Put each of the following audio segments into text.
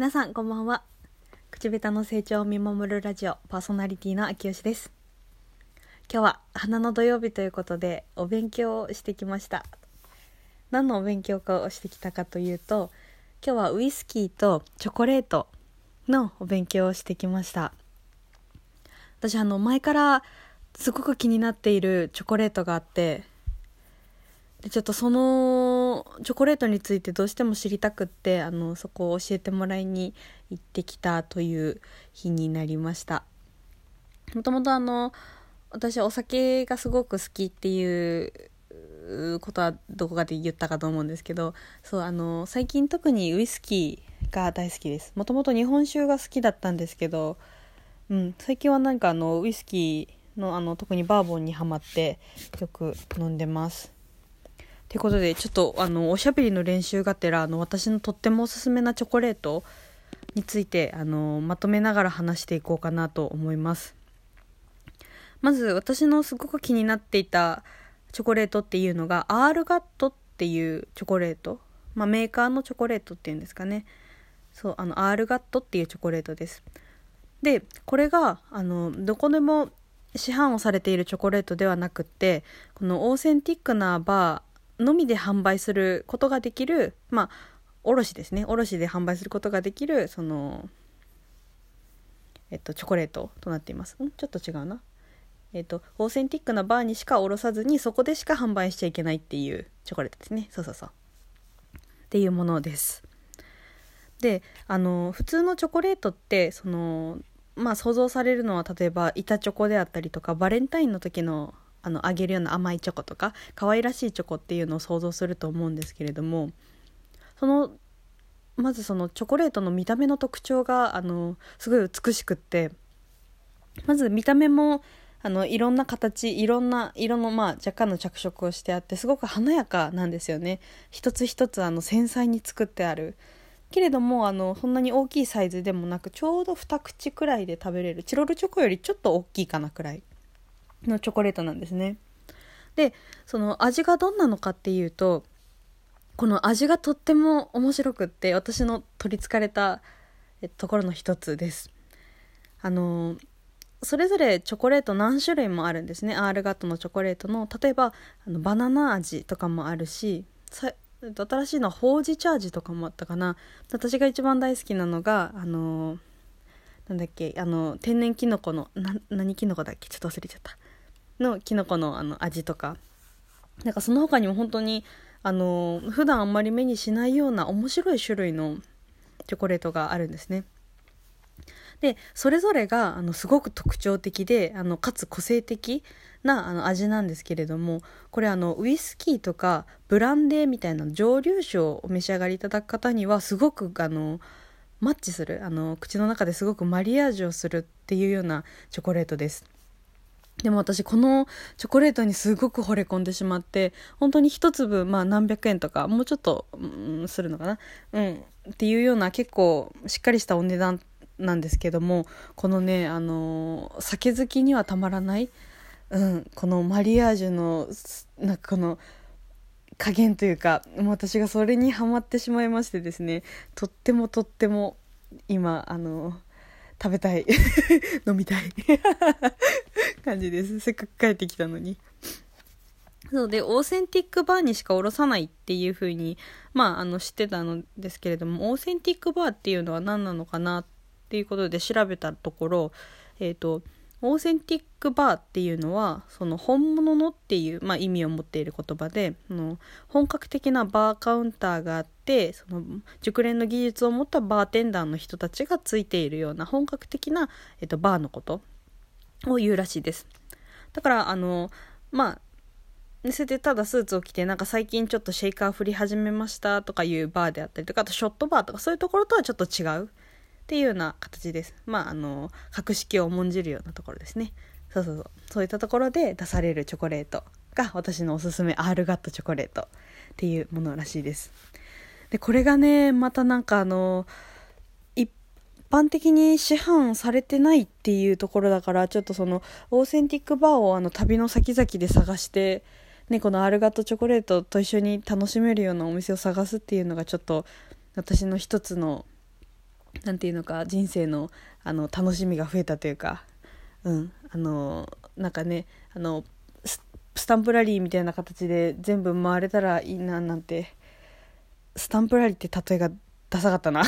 皆さんこんばんは。口下手の成長を見守るラジオパーソナリティの秋吉です。今日は花の土曜日ということでお勉強をしてきました。何のお勉強かをしてきたかというと今日はウイスキーとチョコレートのお勉強をしてきました。私あの前からすごく気になっているチョコレートがあってでちょっとそのチョコレートについてどうしても知りたくってあのそこを教えてもらいに行ってきたという日になりました。もともとあの私はお酒がすごく好きっていうことはどこかで言ったかと思うんですけどそうあの最近特にウイスキーが大好きです。もともと日本酒が好きだったんですけど、うん、最近はなんかあのウイスキーのあの特にバーボンにはまってよく飲んでます。ということでちょっとあのおしゃべりの練習がてらあの私のとってもおすすめなチョコレートについてあのまとめながら話していこうかなと思います。まず私のすごく気になっていたチョコレートっていうのがアールガットっていうチョコレート、まあ、メーカーのチョコレートっていうんですかね。そうあのアールガットっていうチョコレートです。でこれがあのどこでも市販をされているチョコレートではなくってこのオーセンティックなバーのみで販売することができるまあ卸ですね。卸で販売することができるそのえっとチョコレートとなっています。ん？ちょっと違うな。えっとオーセンティックなバーにしか卸さずにそこでしか販売しちゃいけないっていうチョコレートですね。そうそうそう。っていうものです。であの普通のチョコレートってそのまあ想像されるのは例えば板チョコであったりとかバレンタインの時のあのあげるような甘いチョコとか可愛らしいチョコっていうのを想像すると思うんですけれどもそのまずそのチョコレートの見た目の特徴があのすごい美しくってまず見た目もあのいろんな形いろんな色の、まあ、若干の着色をしてあってすごく華やかなんですよね。一つ一つあの繊細に作ってある。けれどもあのそんなに大きいサイズでもなくちょうど2口くらいで食べれるチロルチョコよりちょっと大きいかなくらい。のチョコレートなんですね。でその味がどんなのかっていうとこの味がとっても面白くって私の取りつかれたところの一つです。あのそれぞれチョコレート何種類もあるんですねアールガットのチョコレートの例えばあのバナナ味とかもあるし新しいのはほうじ茶味とかもあったかな私が一番大好きなのがあのなんだっけあの天然きのこのな何きのこだっけ？ちょっと忘れちゃったのきのこのあの味とかなんかその他にも本当にあの普段あんまり目にしないような面白い種類のチョコレートがあるんですね。でそれぞれがあのすごく特徴的であのかつ個性的なあの味なんですけれどもこれあのウイスキーとかブランデーみたいな蒸留酒をお召し上がりいただく方にはすごくあのマッチするあの口の中ですごくマリアージュをするっていうようなチョコレートです。でも私このチョコレートにすごく惚れ込んでしまって本当に一粒まあ何百円とかもうちょっと、うん、するのかな？うん。っていうような結構しっかりしたお値段なんですけどもこのねあの酒好きにはたまらない、うん、このマリアージュのなんかこの加減というかもう私がそれにはまってしまいましてですねとってもとっても今あの食べたい。飲みたい。感じです。せっかく帰ってきたのに。そうでオーセンティックバーにしかおろさないっていう風にまああの知ってたのですけれどもオーセンティックバーっていうのは何なのかなっていうことで調べたところえっ、ー、とオーセンティックバーっていうのはその本物のっていう、まあ、意味を持っている言葉での本格的なバーカウンターがあってその熟練の技術を持ったバーテンダーの人たちがついているような本格的な、えっと、バーのことを言うらしいです。だからあのまあそれでただスーツを着てなんか最近ちょっとシェイカー振り始めましたとかいうバーであったりとかあとショットバーとかそういうところとはちょっと違うっていうような形です。まあ、あの、格式を重んじるようなところですね。そうそうそう。そういったところで出されるチョコレートが私のおすすめアールガットチョコレートっていうものらしいです。で、これがね、またなんかあの、一般的に市販されてないっていうところだから、ちょっとその、オーセンティックバーをあの旅の先々で探して、ね、このアールガットチョコレートと一緒に楽しめるようなお店を探すっていうのがちょっと私の一つのなんていうのか人生のあの楽しみが増えたというかうんあのなんかねあのスタンプラリーみたいな形で全部回れたらいいななんてスタンプラリーって例えがダサかったな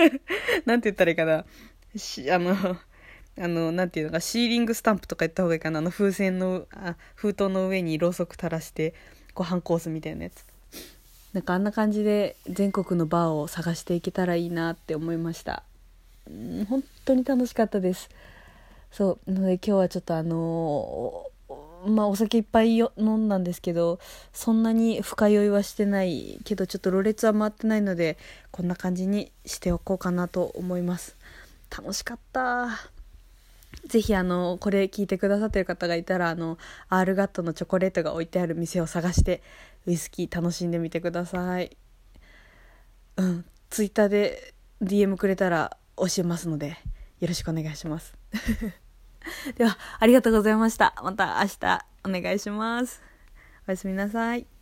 なんて言ったらいいかなしあのあの、なんていうのか、シーリングスタンプとか言った方がいいかな。あの、風船の、あ封筒の上にろうそく垂らして、ご飯コースみたいなやつ。なんかあんな感じで全国のバーを探していけたらいいなって思いました。うん、本当に楽しかったです。そう。なので今日はちょっとあのー、まあお酒いっぱい飲んだんですけど、そんなに深酔いはしてないけど、ちょっとろれつは回ってないので、こんな感じにしておこうかなと思います。楽しかった。ぜひあの、これ聞いてくださってる方がいたら、あの、アールガットのチョコレートが置いてある店を探して、ウイスキー楽しんでみてください。うん、ツイッターで DM くれたら教えますので、よろしくお願いします。では、ありがとうございました。また明日お願いします。おやすみなさい。